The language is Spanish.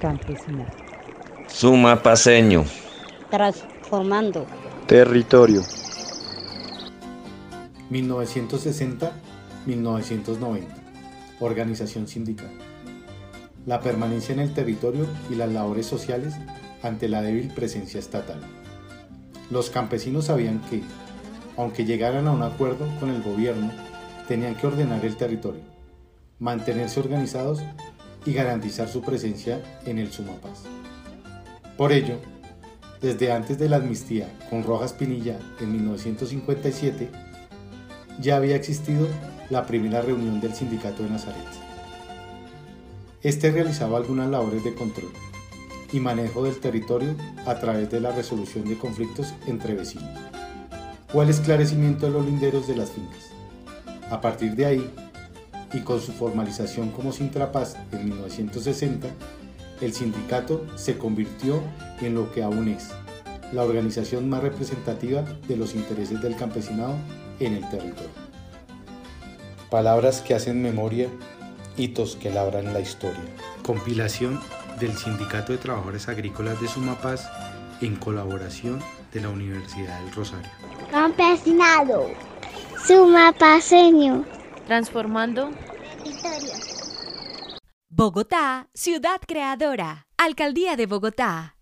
campesina. Sumapaseño. Transformando. Territorio. 1960-1990. Organización sindical. La permanencia en el territorio y las labores sociales ante la débil presencia estatal. Los campesinos sabían que, aunque llegaran a un acuerdo con el gobierno, tenían que ordenar el territorio, mantenerse organizados y garantizar su presencia en el Sumapaz. Por ello, desde antes de la amnistía con Rojas Pinilla en 1957, ya había existido la primera reunión del sindicato de Nazaret. Este realizaba algunas labores de control y manejo del territorio a través de la resolución de conflictos entre vecinos o el esclarecimiento de los linderos de las fincas. A partir de ahí, y con su formalización como Sintrapaz en 1960, el sindicato se convirtió en lo que aún es, la organización más representativa de los intereses del campesinado en el territorio. Palabras que hacen memoria, hitos que labran la historia. Compilación del Sindicato de Trabajadores Agrícolas de Sumapaz en colaboración de la Universidad del Rosario. Campesinado. Sumapaseño. Transformando. Bogotá, ciudad creadora. Alcaldía de Bogotá.